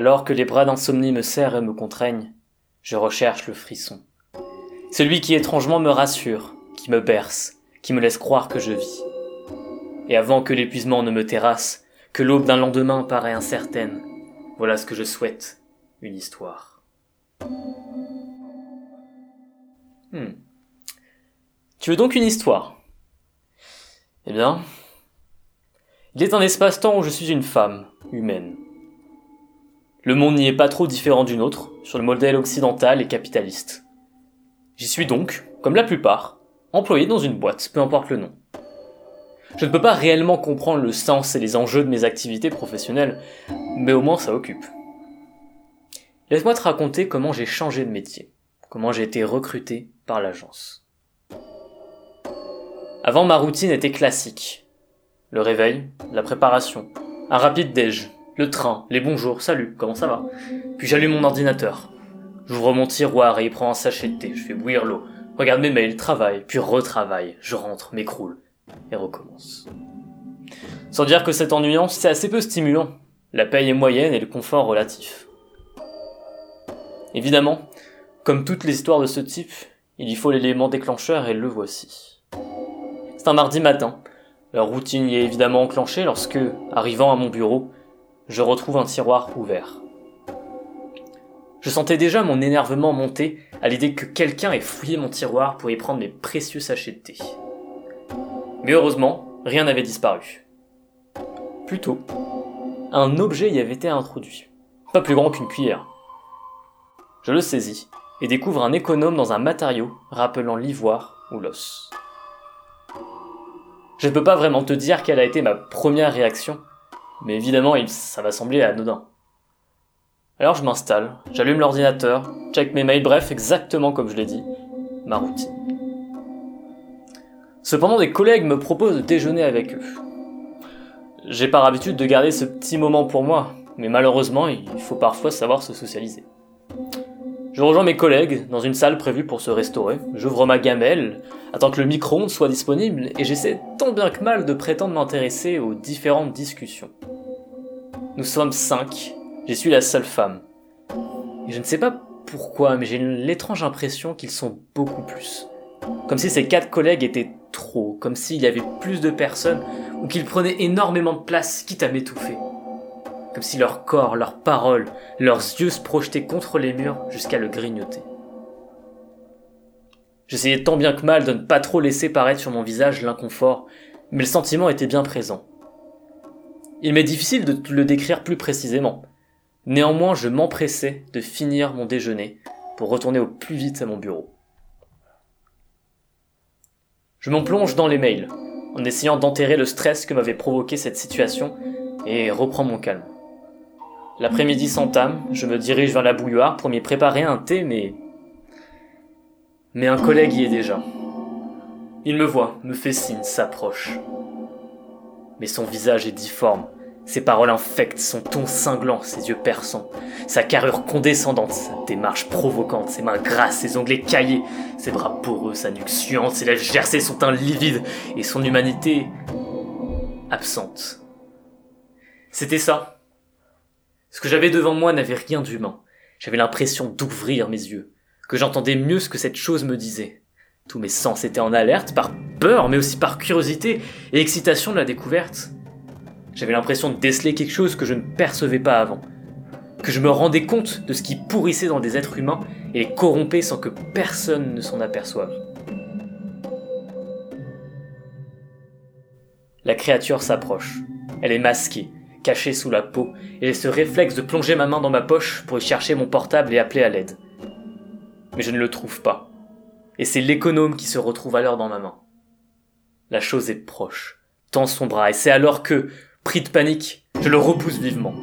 Alors que les bras d'insomnie me serrent et me contraignent, je recherche le frisson. Celui qui étrangement me rassure, qui me berce, qui me laisse croire que je vis. Et avant que l'épuisement ne me terrasse, que l'aube d'un lendemain paraît incertaine, voilà ce que je souhaite, une histoire. Hmm. Tu veux donc une histoire? Eh bien, il est un espace-temps où je suis une femme, humaine. Le monde n'y est pas trop différent d'une autre, sur le modèle occidental et capitaliste. J'y suis donc, comme la plupart, employé dans une boîte, peu importe le nom. Je ne peux pas réellement comprendre le sens et les enjeux de mes activités professionnelles, mais au moins ça occupe. Laisse-moi te raconter comment j'ai changé de métier, comment j'ai été recruté par l'agence. Avant, ma routine était classique. Le réveil, la préparation, un rapide déj, le train, les bonjours, salut, comment ça va Puis j'allume mon ordinateur. J'ouvre mon tiroir et y prends un sachet de thé, je fais bouillir l'eau, regarde mes mails, travaille, puis retravaille, je rentre, m'écroule, et recommence. Sans dire que c'est ennuyant, c'est assez peu stimulant. La paye est moyenne et le confort relatif. Évidemment, comme toutes les histoires de ce type, il y faut l'élément déclencheur et le voici. C'est un mardi matin. La routine est évidemment enclenchée lorsque, arrivant à mon bureau, je retrouve un tiroir ouvert. Je sentais déjà mon énervement monter à l'idée que quelqu'un ait fouillé mon tiroir pour y prendre mes précieux sachets de thé. Mais heureusement, rien n'avait disparu. Plutôt, un objet y avait été introduit. Pas plus grand qu'une cuillère. Je le saisis et découvre un économe dans un matériau rappelant l'ivoire ou l'os. Je ne peux pas vraiment te dire quelle a été ma première réaction, mais évidemment ça va sembler anodin. Alors je m'installe, j'allume l'ordinateur, check mes mails, bref, exactement comme je l'ai dit, ma routine. Cependant, des collègues me proposent de déjeuner avec eux. J'ai par habitude de garder ce petit moment pour moi, mais malheureusement, il faut parfois savoir se socialiser. Je rejoins mes collègues dans une salle prévue pour se restaurer. J'ouvre ma gamelle, attends que le micro-ondes soit disponible et j'essaie tant bien que mal de prétendre m'intéresser aux différentes discussions. Nous sommes cinq, j'y suis la seule femme. Je ne sais pas pourquoi, mais j'ai l'étrange impression qu'ils sont beaucoup plus. Comme si ces quatre collègues étaient trop, comme s'il y avait plus de personnes ou qu'ils prenaient énormément de place, quitte à m'étouffer comme si leur corps, leurs paroles, leurs yeux se projetaient contre les murs jusqu'à le grignoter. J'essayais tant bien que mal de ne pas trop laisser paraître sur mon visage l'inconfort, mais le sentiment était bien présent. Il m'est difficile de le décrire plus précisément. Néanmoins, je m'empressais de finir mon déjeuner pour retourner au plus vite à mon bureau. Je m'en plonge dans les mails, en essayant d'enterrer le stress que m'avait provoqué cette situation et reprends mon calme. L'après-midi s'entame, je me dirige vers la bouilloire pour m'y préparer un thé, mais... Mais un collègue y est déjà. Il me voit, me fait signe, s'approche. Mais son visage est difforme, ses paroles infectes, son ton cinglant, ses yeux perçants, sa carrure condescendante, sa démarche provocante, ses mains grasses, ses ongles écaillés, ses bras poreux, sa nuque suante, ses lèvres gercées, son teint livide et son humanité absente. C'était ça, ce que j'avais devant moi n'avait rien d'humain. J'avais l'impression d'ouvrir mes yeux, que j'entendais mieux ce que cette chose me disait. Tous mes sens étaient en alerte, par peur, mais aussi par curiosité et excitation de la découverte. J'avais l'impression de déceler quelque chose que je ne percevais pas avant, que je me rendais compte de ce qui pourrissait dans des êtres humains et les corrompait sans que personne ne s'en aperçoive. La créature s'approche. Elle est masquée, caché sous la peau, et ce réflexe de plonger ma main dans ma poche pour y chercher mon portable et appeler à l'aide. Mais je ne le trouve pas. Et c'est l'économe qui se retrouve alors dans ma main. La chose est proche, tend son bras, et c'est alors que, pris de panique, je le repousse vivement.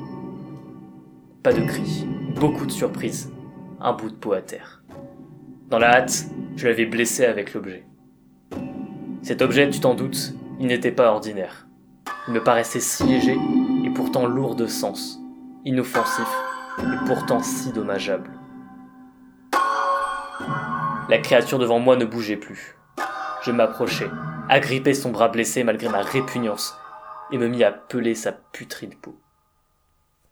Pas de cri, beaucoup de surprise, un bout de peau à terre. Dans la hâte, je l'avais blessé avec l'objet. Cet objet, tu t'en doutes, il n'était pas ordinaire. Il me paraissait si léger pourtant lourd de sens, inoffensif et pourtant si dommageable. La créature devant moi ne bougeait plus. Je m'approchai, agrippai son bras blessé malgré ma répugnance, et me mis à peler sa putride peau.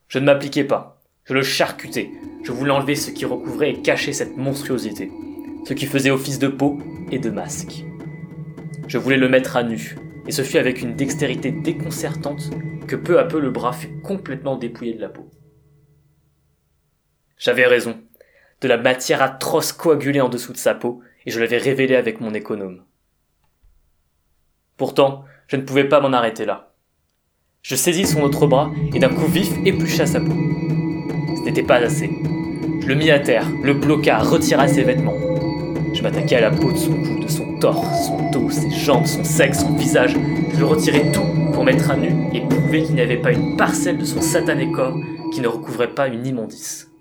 Je ne m'appliquai pas. Je le charcutais, je voulais enlever ce qui recouvrait et cachait cette monstruosité, ce qui faisait office de peau et de masque. Je voulais le mettre à nu, et ce fut avec une dextérité déconcertante que peu à peu le bras fut complètement dépouillé de la peau. J'avais raison. De la matière atroce coagulée en dessous de sa peau, et je l'avais révélé avec mon économe. Pourtant, je ne pouvais pas m'en arrêter là. Je saisis son autre bras et d'un coup vif éplucha sa peau. Ce n'était pas assez. Je le mis à terre, le bloqua, retira ses vêtements. Je m'attaquai à la peau de son cou, de son son dos, ses jambes, son sexe, son visage. Je le retirai tout pour mettre à nu et prouver qu'il n'y avait pas une parcelle de son satané corps qui ne recouvrait pas une immondice.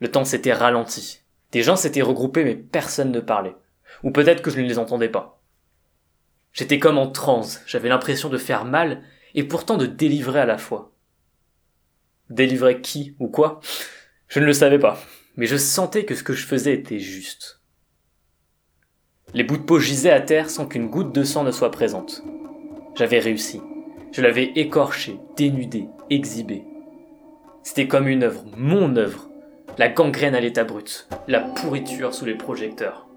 Le temps s'était ralenti. Des gens s'étaient regroupés mais personne ne parlait. Ou peut-être que je ne les entendais pas. J'étais comme en transe, j'avais l'impression de faire mal et pourtant de délivrer à la fois. Délivrer qui ou quoi? Je ne le savais pas, mais je sentais que ce que je faisais était juste. Les bouts de peau gisaient à terre sans qu'une goutte de sang ne soit présente. J'avais réussi. Je l'avais écorché, dénudé, exhibé. C'était comme une œuvre, mon œuvre, la gangrène à l'état brut, la pourriture sous les projecteurs.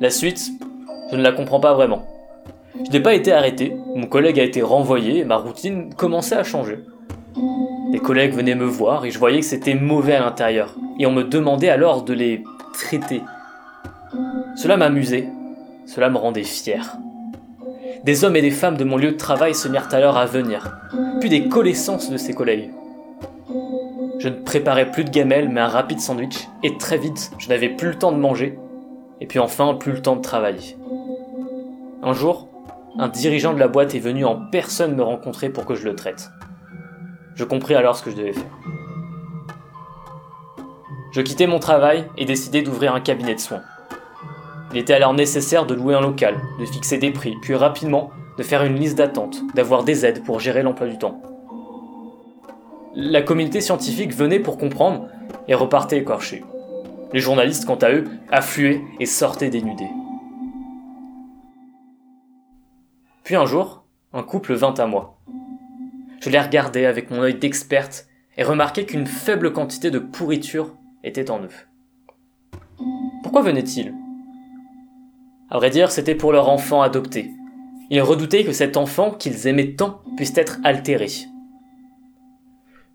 La suite, je ne la comprends pas vraiment. Je n'ai pas été arrêté, mon collègue a été renvoyé et ma routine commençait à changer. Les collègues venaient me voir et je voyais que c'était mauvais à l'intérieur, et on me demandait alors de les traiter. Cela m'amusait, cela me rendait fier. Des hommes et des femmes de mon lieu de travail se mirent alors à venir, puis des connaissances de ces collègues. Je ne préparais plus de gamelles, mais un rapide sandwich, et très vite, je n'avais plus le temps de manger, et puis enfin, plus le temps de travailler. Un jour, un dirigeant de la boîte est venu en personne me rencontrer pour que je le traite. Je compris alors ce que je devais faire. Je quittai mon travail et décidai d'ouvrir un cabinet de soins. Il était alors nécessaire de louer un local, de fixer des prix, puis rapidement de faire une liste d'attente, d'avoir des aides pour gérer l'emploi du temps. La communauté scientifique venait pour comprendre et repartait écorchée. Les journalistes, quant à eux, affluaient et sortaient dénudés. Puis un jour, un couple vint à moi. Je les regardais avec mon œil d'experte et remarquai qu'une faible quantité de pourriture était en eux. Pourquoi venaient-ils? À vrai dire, c'était pour leur enfant adopté. Ils redoutaient que cet enfant qu'ils aimaient tant puisse être altéré.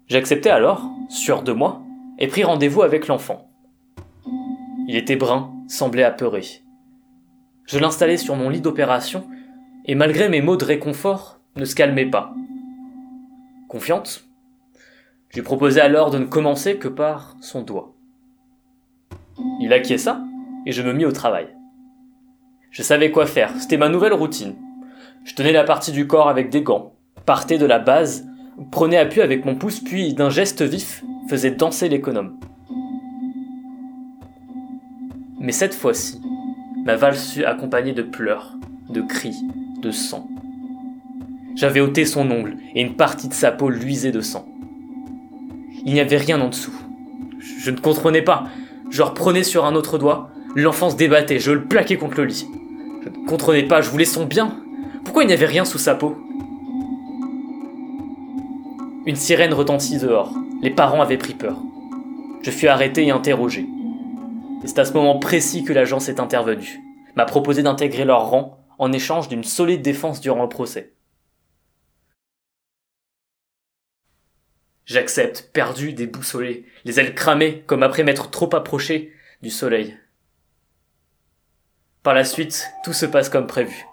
J'acceptai alors, sûr de moi, et pris rendez-vous avec l'enfant. Il était brun, semblait apeuré. Je l'installai sur mon lit d'opération, et malgré mes mots de réconfort, ne se calmait pas. Confiante Je lui proposai alors de ne commencer que par son doigt. Il acquiesça, et je me mis au travail. Je savais quoi faire, c'était ma nouvelle routine. Je tenais la partie du corps avec des gants, partais de la base prenait appui avec mon pouce, puis d'un geste vif, faisait danser l'économe. Mais cette fois-ci, ma valse fut accompagnée de pleurs, de cris, de sang. J'avais ôté son ongle et une partie de sa peau luisait de sang. Il n'y avait rien en dessous. Je ne comprenais pas. Je reprenais sur un autre doigt, l'enfant se débattait, je le plaquais contre le lit. Je ne comprenais pas, je voulais son bien. Pourquoi il n'y avait rien sous sa peau? Une sirène retentit dehors. Les parents avaient pris peur. Je fus arrêté et interrogé. C'est à ce moment précis que l'agence est intervenue. M'a proposé d'intégrer leur rang en échange d'une solide défense durant le procès. J'accepte, perdu, déboussolé, les ailes cramées, comme après m'être trop approché du soleil. Par la suite, tout se passe comme prévu.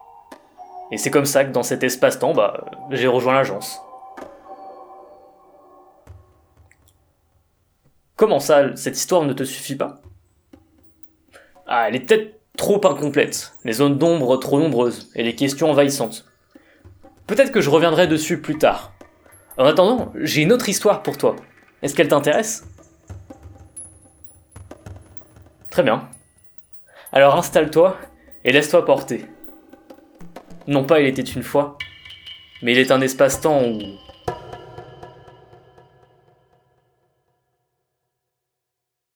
Et c'est comme ça que dans cet espace-temps, bah, j'ai rejoint l'agence. Comment ça, cette histoire ne te suffit pas? Ah, elle est peut-être trop incomplète, les zones d'ombre trop nombreuses, et les questions envahissantes. Peut-être que je reviendrai dessus plus tard. En attendant, j'ai une autre histoire pour toi. Est-ce qu'elle t'intéresse? Très bien. Alors installe-toi et laisse-toi porter. Non pas il était une fois, mais il est un espace-temps où